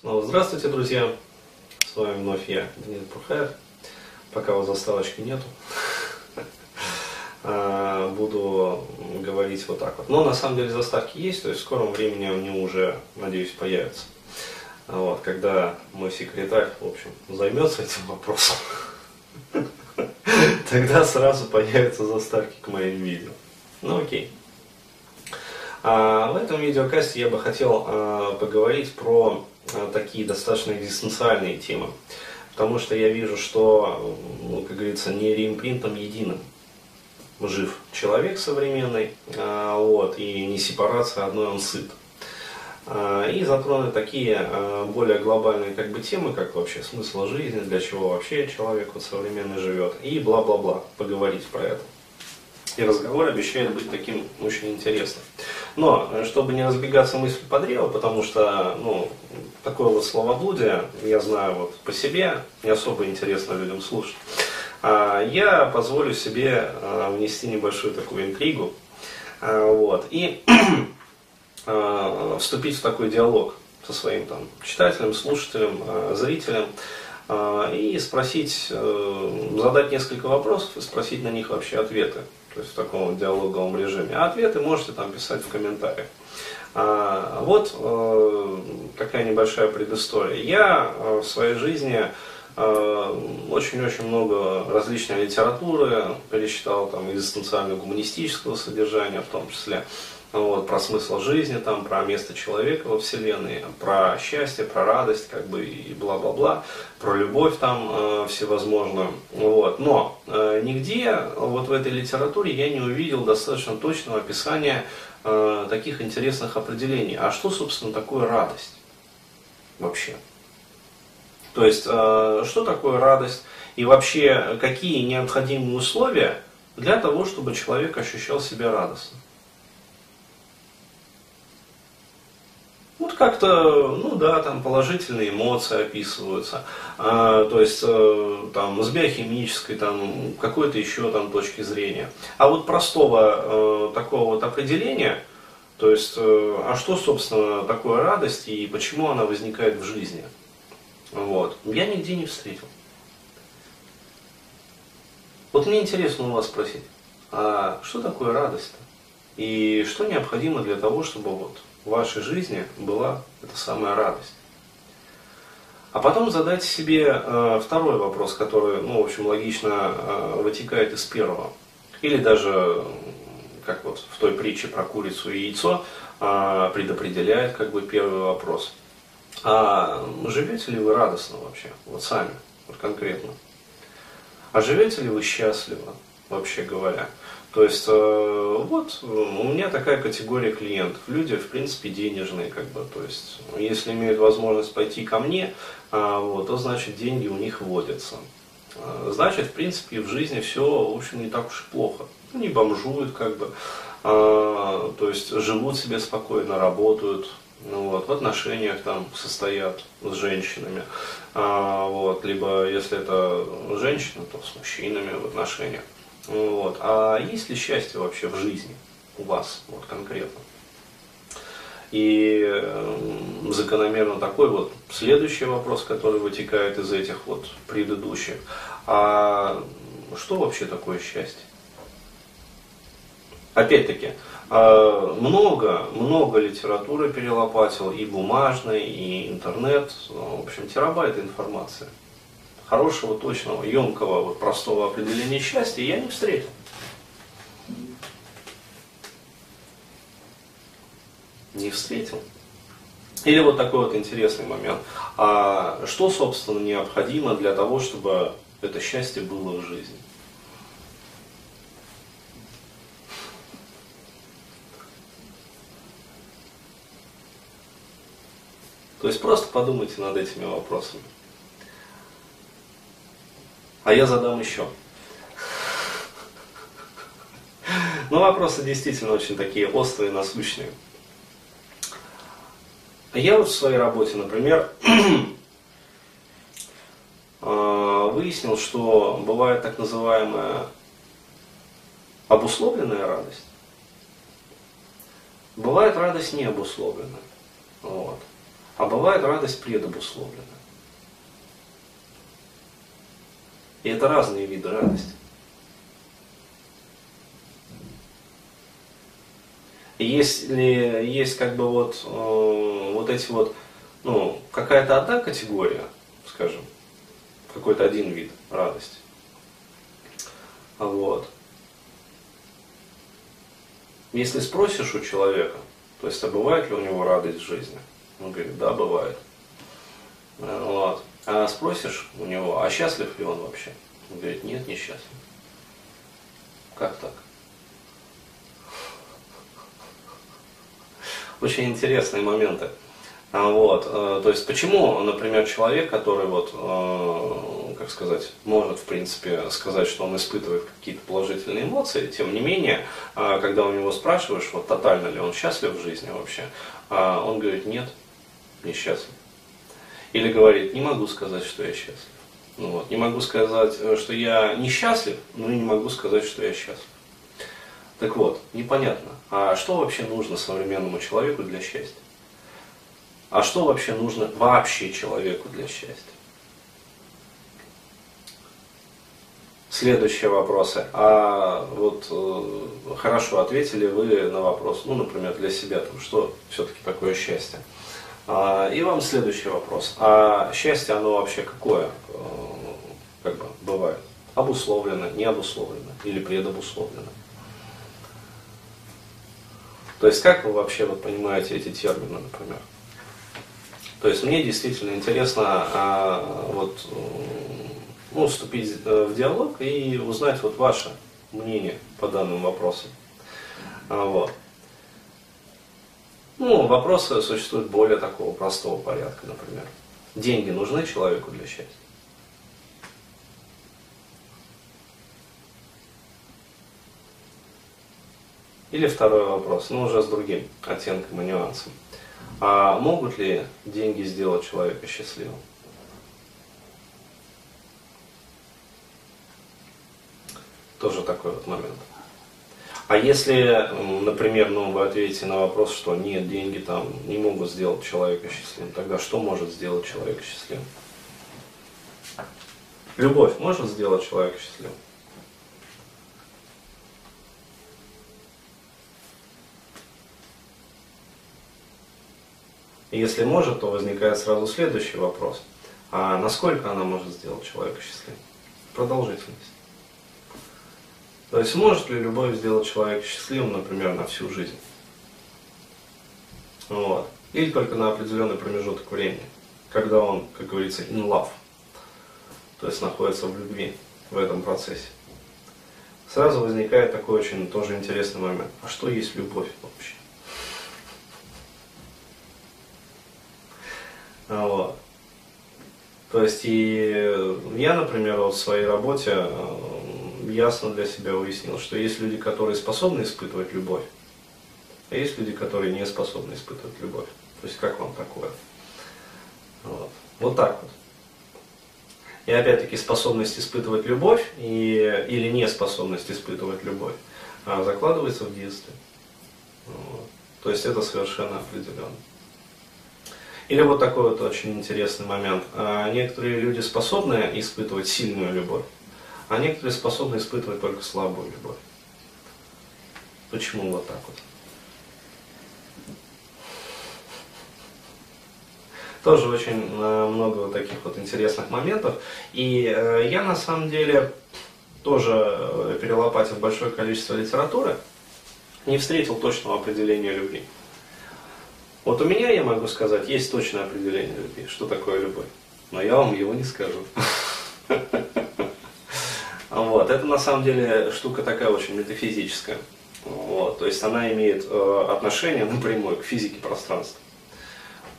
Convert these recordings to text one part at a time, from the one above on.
Снова здравствуйте, друзья! С вами вновь я, Денис Бурхаев. Пока у вас заставочки нету, а, буду говорить вот так вот. Но на самом деле заставки есть, то есть в скором времени они уже, надеюсь, появятся. Вот, когда мой секретарь, в общем, займется этим вопросом, тогда сразу появятся заставки к моим видео. Ну окей. А в этом видеокасте я бы хотел а, поговорить про а, такие достаточно экзистенциальные темы. Потому что я вижу, что, ну, как говорится, не реимпринтом единым жив человек современный, вот, и не сепарация одной он сыт. И затронуть такие более глобальные как бы, темы, как вообще смысл жизни, для чего вообще человек вот современный живет, и бла-бла-бла, поговорить про это. И разговор обещает быть таким очень интересным. Но, чтобы не разбегаться мысль по древу, потому что, ну, такое вот словоблудие, я знаю вот по себе, не особо интересно людям слушать, а, я позволю себе а, внести небольшую такую интригу, а, вот, и вступить в такой диалог со своим там читателем, слушателем, зрителем, и спросить, э, задать несколько вопросов и спросить на них вообще ответы то есть в таком диалоговом режиме. А ответы можете там писать в комментариях. А, вот э, такая небольшая предыстория. Я э, в своей жизни э, очень-очень много различной литературы перечитал, там, экзистенциально-гуманистического содержания в том числе вот, про смысл жизни, там, про место человека во Вселенной, про счастье, про радость, как бы и бла-бла-бла, про любовь там э, всевозможную. Вот. Но э, нигде вот в этой литературе я не увидел достаточно точного описания э, таких интересных определений. А что, собственно, такое радость вообще? То есть, э, что такое радость и вообще какие необходимые условия для того, чтобы человек ощущал себя радостно? Вот как-то, ну да, там положительные эмоции описываются, а, то есть э, там с биохимической, там какой-то еще там точки зрения. А вот простого э, такого вот определения, то есть, э, а что, собственно, такое радость и почему она возникает в жизни, вот, я нигде не встретил. Вот мне интересно у вас спросить, а что такое радость-то? И что необходимо для того, чтобы вот в вашей жизни была эта самая радость. А потом задать себе э, второй вопрос, который, ну, в общем, логично э, вытекает из первого. Или даже, как вот в той притче про курицу и яйцо, э, предопределяет как бы первый вопрос. А живете ли вы радостно вообще, вот сами, вот конкретно? А живете ли вы счастливо, вообще говоря? То есть, э, вот, у меня такая категория клиентов. Люди, в принципе, денежные, как бы. То есть, если имеют возможность пойти ко мне, а, вот, то значит деньги у них водятся. А, значит, в принципе, в жизни все, в общем, не так уж и плохо. Не бомжуют, как бы. А, то есть, живут себе спокойно, работают, ну, вот, в отношениях там состоят с женщинами, а, вот, либо если это женщина, то с мужчинами в отношениях. Вот. А есть ли счастье вообще в жизни у вас вот конкретно? И э, закономерно такой вот следующий вопрос, который вытекает из этих вот предыдущих. А что вообще такое счастье? Опять-таки, э, много, много литературы перелопатил, и бумажной, и интернет, в общем, терабайты информации хорошего, точного, емкого, вот, простого определения счастья я не встретил. Не встретил. Или вот такой вот интересный момент. А что, собственно, необходимо для того, чтобы это счастье было в жизни? То есть просто подумайте над этими вопросами. А я задам еще. Но вопросы действительно очень такие острые, насущные. Я вот в своей работе, например, а, выяснил, что бывает так называемая обусловленная радость. Бывает радость необусловленная. Вот. А бывает радость предобусловленная. И это разные виды радости. Если есть как бы вот, э, вот эти вот, ну, какая-то одна категория, скажем, какой-то один вид радости. Вот. Если спросишь у человека, то есть, а бывает ли у него радость в жизни? Он говорит, да, бывает. Вот. А спросишь у него, а счастлив ли он вообще? Он говорит, нет, не счастлив. Как так? Очень интересные моменты. А, вот, э, то есть почему, например, человек, который вот, э, как сказать, может в принципе сказать, что он испытывает какие-то положительные эмоции, тем не менее, а, когда у него спрашиваешь, вот тотально ли он счастлив в жизни вообще, а, он говорит, нет, не счастлив. Или говорит, не могу сказать, что я счастлив. Ну, вот, не могу сказать, э, что я несчастлив, но и не могу сказать, что я счастлив. Так вот, непонятно, а что вообще нужно современному человеку для счастья? А что вообще нужно вообще человеку для счастья? Следующие вопросы. А вот э, хорошо ответили вы на вопрос, ну, например, для себя, там, что все-таки такое счастье? А, и вам следующий вопрос. А счастье, оно вообще какое, э, как бы, бывает? Обусловлено, не обусловлено или предобусловлено? То есть как вы вообще вот понимаете эти термины, например? То есть мне действительно интересно а, вот, ну, вступить э, в диалог и узнать вот ваше мнение по данным вопросам. А, вот. Ну, вопросы существуют более такого простого порядка, например. Деньги нужны человеку для счастья? Или второй вопрос, ну уже с другим оттенком и нюансом. А могут ли деньги сделать человека счастливым? Тоже такой вот момент. А если, например, ну, вы ответите на вопрос, что нет, деньги там не могут сделать человека счастливым, тогда что может сделать человека счастливым? Любовь может сделать человека счастливым? Если может, то возникает сразу следующий вопрос. А насколько она может сделать человека счастливым? Продолжительность. То есть может ли любовь сделать человека счастливым, например, на всю жизнь? Вот. Или только на определенный промежуток времени, когда он, как говорится, in love, то есть находится в любви в этом процессе. Сразу возникает такой очень тоже интересный момент. А что есть любовь вообще? Вот. То есть и я, например, в своей работе э, ясно для себя уяснил, что есть люди, которые способны испытывать любовь, а есть люди, которые не способны испытывать любовь. То есть как вам такое? Вот, вот так вот. И опять-таки способность испытывать любовь и, или неспособность испытывать любовь а, закладывается в детстве. Вот. То есть это совершенно определенно. Или вот такой вот очень интересный момент. А, некоторые люди способны испытывать сильную любовь, а некоторые способны испытывать только слабую любовь. Почему вот так вот? Тоже очень э, много вот таких вот интересных моментов. И э, я на самом деле тоже э, перелопатив большое количество литературы, не встретил точного определения любви. Вот у меня, я могу сказать, есть точное определение любви, что такое любовь. Но я вам его не скажу. Вот. Это на самом деле штука такая очень метафизическая. Вот. То есть она имеет э, отношение напрямую к физике пространства.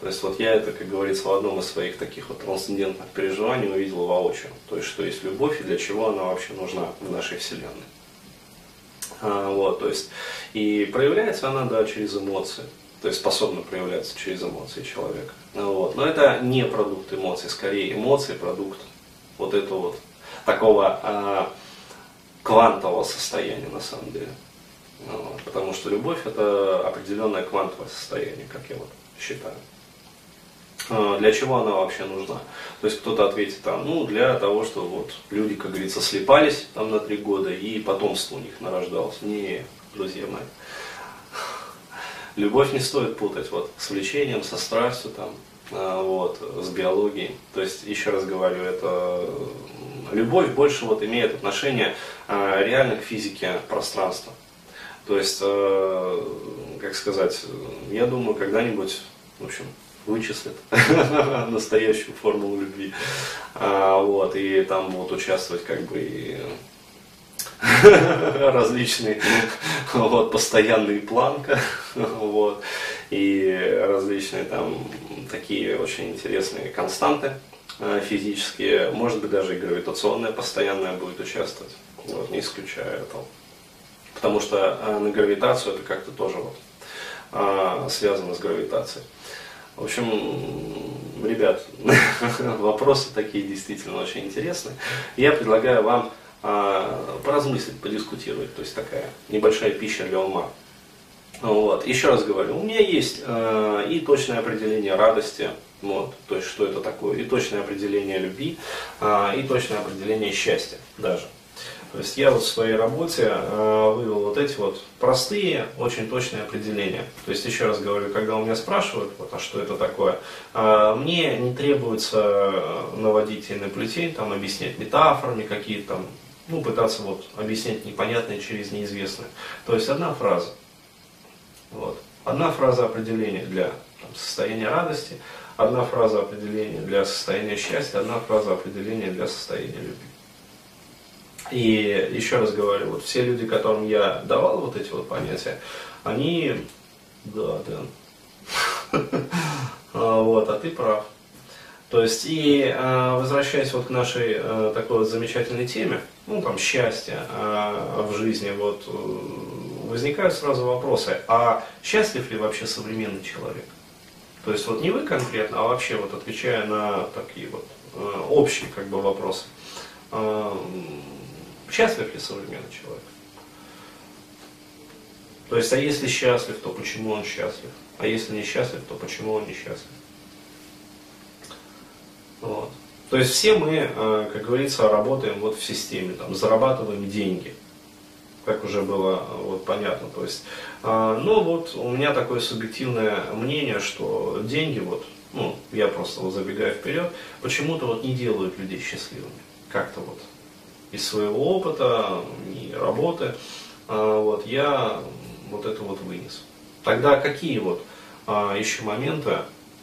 То есть вот я это, как говорится, в одном из своих таких вот трансцендентных переживаний увидел воочию. То есть что есть любовь и для чего она вообще нужна в нашей Вселенной. А, вот, то есть, и проявляется она, да, через эмоции то есть способна проявляться через эмоции человека. Вот. Но это не продукт эмоций, скорее эмоции продукт вот этого вот такого а, квантового состояния на самом деле. Вот. Потому что любовь это определенное квантовое состояние, как я вот считаю. А, для чего она вообще нужна? То есть кто-то ответит там, ну, для того, чтобы вот люди, как говорится, слепались там на три года и потомство у них нарождалось. Не, друзья мои. Любовь не стоит путать вот с влечением, со страстью там, вот, с биологией. То есть, еще раз говорю, это любовь больше вот имеет отношение а, реально к физике пространства. То есть, э, как сказать, я думаю, когда-нибудь, в общем, вычислят настоящую формулу любви. А, вот, и там будут участвовать как бы различные вот, постоянные планка, вот, и различные там такие очень интересные константы э, физические, может быть даже и гравитационная постоянная будет участвовать, вот, не исключаю этого. Потому что э, на гравитацию это как-то тоже вот, э, связано с гравитацией. В общем, ребят, вопросы такие действительно очень интересные. Я предлагаю вам поразмыслить, подискутировать. То есть такая небольшая пища для ума. Вот. Еще раз говорю, у меня есть э, и точное определение радости, вот, то есть что это такое, и точное определение любви, э, и точное определение счастья даже. То есть я вот в своей работе э, вывел вот эти вот простые, очень точные определения. То есть еще раз говорю, когда у меня спрашивают, вот, а что это такое, э, мне не требуется э, наводить на плетень, там объяснять метафорами какие-то ну, пытаться вот объяснять непонятное через неизвестное. То есть одна фраза. Вот. Одна фраза определения для там, состояния радости, одна фраза определения для состояния счастья, одна фраза определения для состояния любви. И еще раз говорю, вот все люди, которым я давал вот эти вот понятия, они, да, да, а, вот, а ты прав. То есть, и а, возвращаясь вот к нашей а, такой вот замечательной теме, ну, там, счастья в жизни, вот, э, возникают сразу вопросы, а счастлив ли вообще современный человек? То есть, вот не вы конкретно, а вообще вот отвечая на такие вот э, общие как бы вопросы Счастлив ли современный человек? То есть, а если счастлив, то почему он счастлив? А если не счастлив, то почему он не счастлив? Вот. То есть все мы, э, как говорится, работаем вот в системе, там, зарабатываем деньги, как уже было э, вот, понятно. То есть, э, ну вот у меня такое субъективное мнение, что деньги, вот, ну, я просто вот забегаю вперед, почему-то вот не делают людей счастливыми. Как-то вот из своего опыта и работы, а, вот, я вот это вот вынес. Тогда какие вот а, еще моменты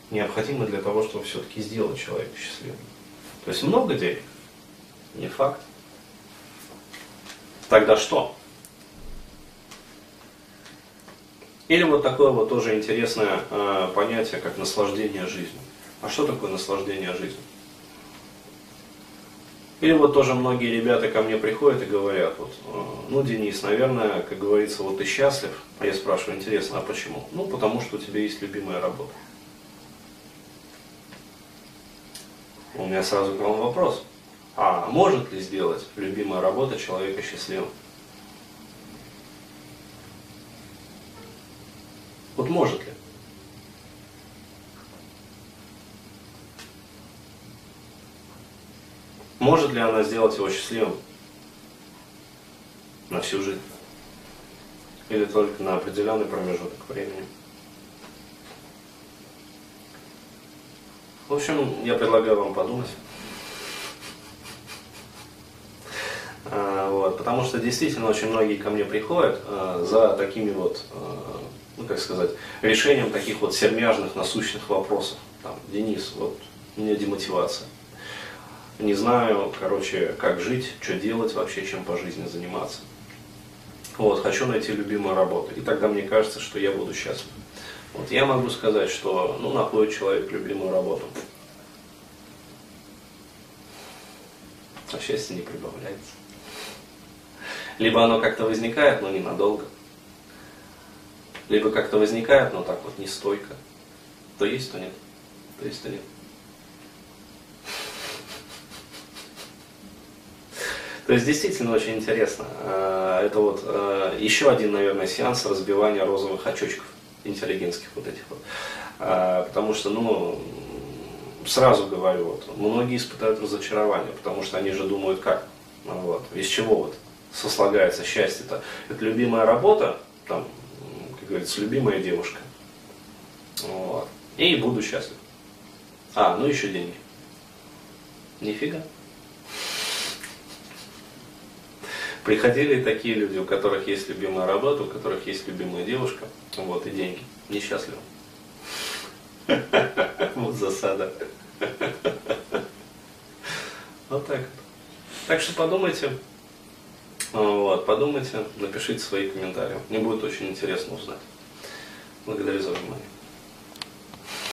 необходимы для того, чтобы все-таки сделать человека счастливым? То есть много денег? Не факт. Тогда что? Или вот такое вот тоже интересное э, понятие, как наслаждение жизнью. А что такое наслаждение жизнью? Или вот тоже многие ребята ко мне приходят и говорят, вот, «Э, ну, Денис, наверное, как говорится, вот ты счастлив. А я спрашиваю, интересно, а почему? Ну, потому что у тебя есть любимая работа. У меня сразу к вам вопрос. А может ли сделать любимая работа человека счастливым? Вот может ли? Может ли она сделать его счастливым на всю жизнь? Или только на определенный промежуток времени? В общем, я предлагаю вам подумать. А, вот, потому что действительно очень многие ко мне приходят а, за такими вот, а, ну как сказать, решением таких вот сермяжных, насущных вопросов. Там, Денис, вот у меня демотивация не знаю, короче, как жить, что делать вообще, чем по жизни заниматься. Вот, хочу найти любимую работу. И тогда мне кажется, что я буду счастлив. Вот, я могу сказать, что ну, находит человек любимую работу. А счастье не прибавляется. Либо оно как-то возникает, но ненадолго. Либо как-то возникает, но так вот не стойко. То есть, то нет. То есть, то нет. То есть действительно очень интересно. Э, это вот э, еще один, наверное, сеанс разбивания розовых очочков интеллигентских вот этих вот. Э, потому что, ну, сразу говорю, вот, многие испытают разочарование, потому что они же думают как, вот, из чего вот сослагается счастье-то. Это любимая работа, там, говорится, любимая девушка. Вот. И буду счастлив. А, ну еще деньги. Нифига. Приходили такие люди, у которых есть любимая работа, у которых есть любимая девушка, вот, и деньги. Несчастливы. Вот засада. Вот так. Так что подумайте, вот, подумайте, напишите свои комментарии. Мне будет очень интересно узнать. Благодарю за внимание.